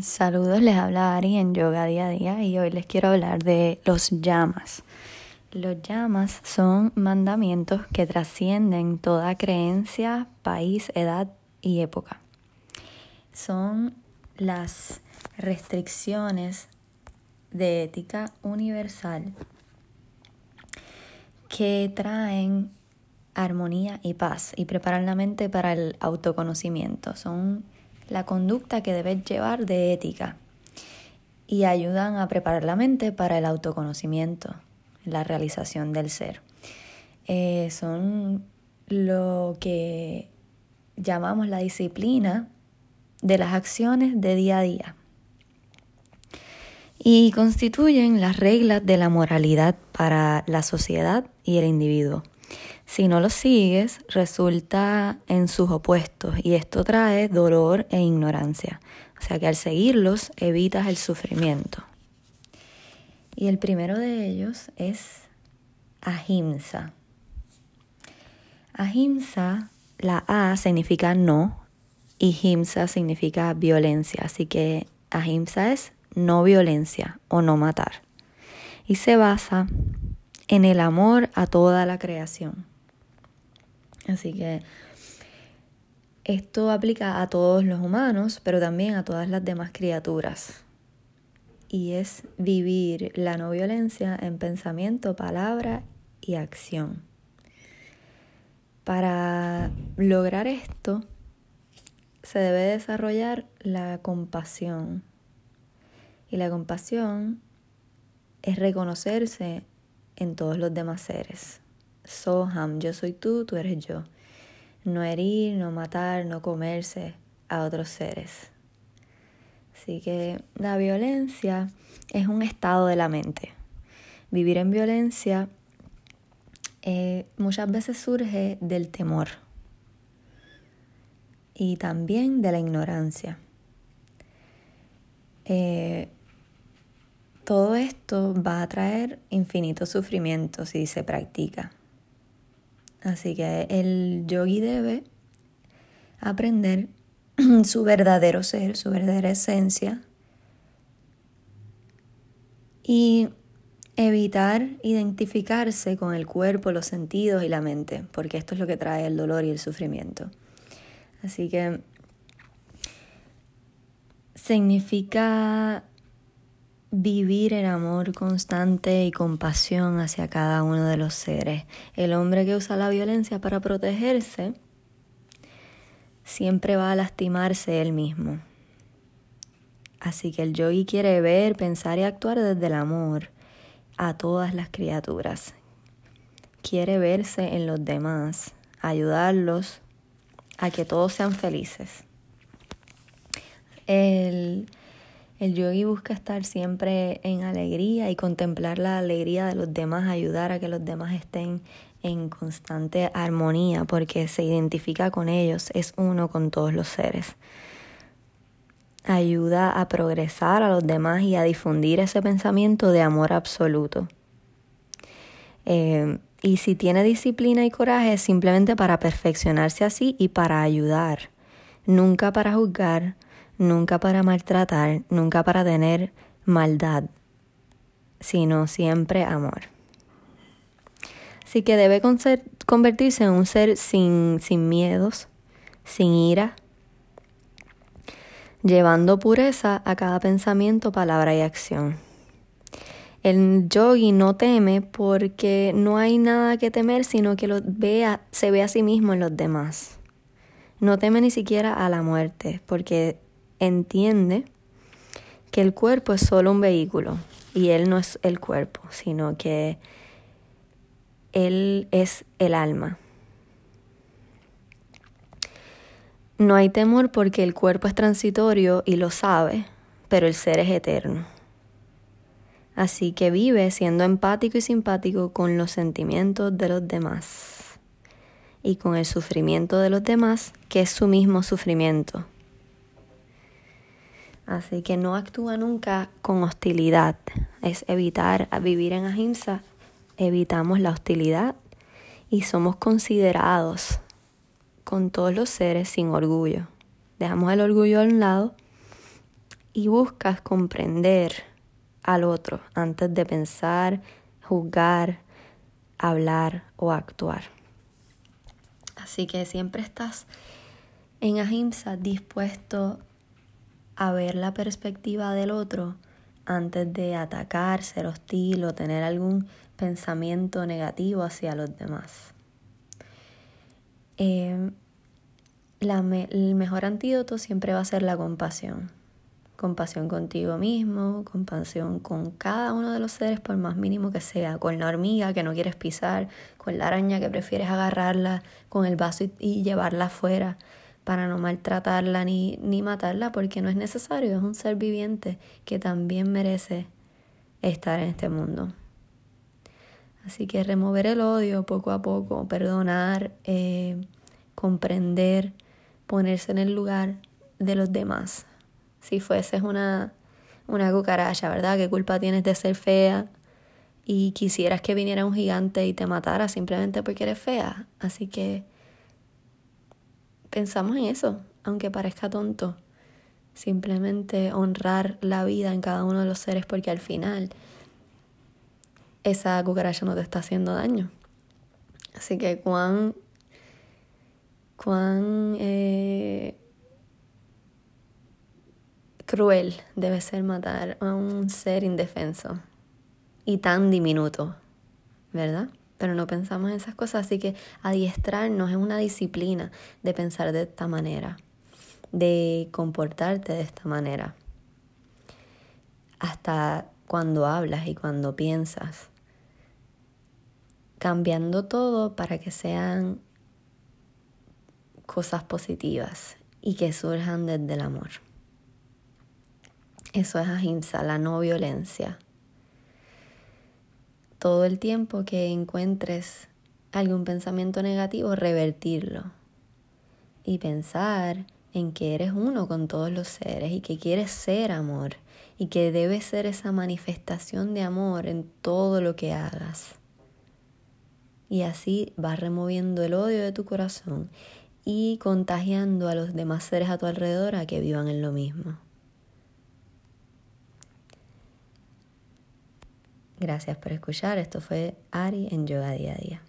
Saludos, les habla Ari en Yoga Día a Día y hoy les quiero hablar de los llamas. Los llamas son mandamientos que trascienden toda creencia, país, edad y época. Son las restricciones de ética universal que traen armonía y paz y preparan la mente para el autoconocimiento. Son la conducta que debes llevar de ética y ayudan a preparar la mente para el autoconocimiento, la realización del ser. Eh, son lo que llamamos la disciplina de las acciones de día a día y constituyen las reglas de la moralidad para la sociedad y el individuo. Si no los sigues, resulta en sus opuestos y esto trae dolor e ignorancia. O sea que al seguirlos evitas el sufrimiento. Y el primero de ellos es ahimsa. Ahimsa, la A significa no y himsa significa violencia. Así que ahimsa es no violencia o no matar. Y se basa en el amor a toda la creación. Así que esto aplica a todos los humanos, pero también a todas las demás criaturas. Y es vivir la no violencia en pensamiento, palabra y acción. Para lograr esto, se debe desarrollar la compasión. Y la compasión es reconocerse en todos los demás seres. Soham, yo soy tú, tú eres yo. No herir, no matar, no comerse a otros seres. Así que la violencia es un estado de la mente. Vivir en violencia eh, muchas veces surge del temor y también de la ignorancia. Eh, todo esto va a traer infinito sufrimiento si se practica. Así que el yogi debe aprender su verdadero ser, su verdadera esencia y evitar identificarse con el cuerpo, los sentidos y la mente, porque esto es lo que trae el dolor y el sufrimiento. Así que significa vivir el amor constante y compasión hacia cada uno de los seres. El hombre que usa la violencia para protegerse siempre va a lastimarse él mismo. Así que el yogi quiere ver, pensar y actuar desde el amor a todas las criaturas. Quiere verse en los demás, ayudarlos a que todos sean felices. El el yogi busca estar siempre en alegría y contemplar la alegría de los demás, ayudar a que los demás estén en constante armonía porque se identifica con ellos, es uno con todos los seres. Ayuda a progresar a los demás y a difundir ese pensamiento de amor absoluto. Eh, y si tiene disciplina y coraje es simplemente para perfeccionarse así y para ayudar, nunca para juzgar, nunca para maltratar, nunca para tener maldad, sino siempre amor. Así que debe convertirse en un ser sin, miedos, sin ira, llevando pureza a cada pensamiento, palabra y acción. El yogi no teme porque no hay nada que temer, sino que lo vea, se ve a sí mismo en los demás. No teme ni siquiera a la muerte, porque entiende que el cuerpo es solo un vehículo y él no es el cuerpo, sino que él es el alma. No hay temor porque el cuerpo es transitorio y lo sabe, pero el ser es eterno. Así que vive siendo empático y simpático con los sentimientos de los demás y con el sufrimiento de los demás, que es su mismo sufrimiento. Así que no actúa nunca con hostilidad. Es evitar vivir en ahimsa. Evitamos la hostilidad y somos considerados con todos los seres sin orgullo. Dejamos el orgullo a un lado y buscas comprender al otro antes de pensar, juzgar, hablar o actuar. Así que siempre estás en ahimsa dispuesto a ver la perspectiva del otro antes de atacar, ser hostil o tener algún pensamiento negativo hacia los demás. Eh, el mejor antídoto siempre va a ser la compasión. Compasión contigo mismo, compasión con cada uno de los seres por más mínimo que sea, con la hormiga que no quieres pisar, con la araña que prefieres agarrarla con el vaso y, llevarla afuera para no maltratarla ni, ni matarla porque no es necesario, es un ser viviente que también merece estar en este mundo. Así que remover el odio poco a poco, perdonar, eh, comprender, ponerse en el lugar de los demás. Si fueses una, una cucaracha, ¿verdad? ¿Qué culpa tienes de ser fea? Y quisieras que viniera un gigante y te matara simplemente porque eres fea. Así que pensamos en eso, aunque parezca tonto. Simplemente honrar la vida en cada uno de los seres porque al final esa cucaracha no te está haciendo daño. Así que cuán cuán eh, cruel debe ser matar a un ser indefenso y tan diminuto, ¿verdad? Pero no pensamos en esas cosas, así que adiestrarnos es una disciplina de pensar de esta manera, de comportarte de esta manera. Hasta cuando hablas y cuando piensas, cambiando todo para que sean cosas positivas y que surjan desde el amor. Eso es ahimsa, la no violencia. Todo el tiempo que encuentres algún pensamiento negativo, revertirlo y pensar en que eres uno con todos los seres y que quieres ser amor y que debes ser esa manifestación de amor en todo lo que hagas. Y así vas removiendo el odio de tu corazón y contagiando a los demás seres a tu alrededor a que vivan en lo mismo. Gracias por escuchar. Esto fue Ari en Yoga Día a Día.